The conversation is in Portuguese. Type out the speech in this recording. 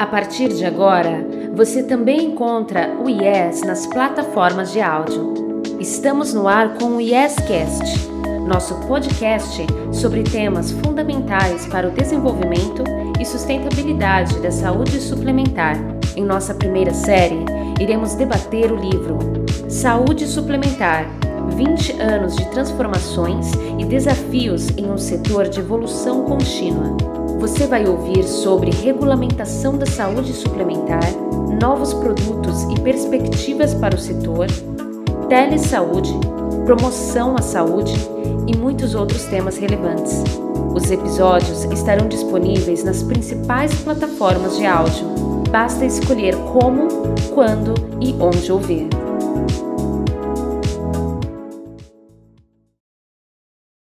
A partir de agora, você também encontra o IES nas plataformas de áudio. Estamos no ar com o IEScast, nosso podcast sobre temas fundamentais para o desenvolvimento e sustentabilidade da saúde suplementar. Em nossa primeira série, iremos debater o livro Saúde Suplementar 20 anos de transformações e desafios em um setor de evolução contínua. Você vai ouvir sobre regulamentação da saúde suplementar, novos produtos e perspectivas para o setor, telesaúde, promoção à saúde e muitos outros temas relevantes. Os episódios estarão disponíveis nas principais plataformas de áudio. Basta escolher como, quando e onde ouvir.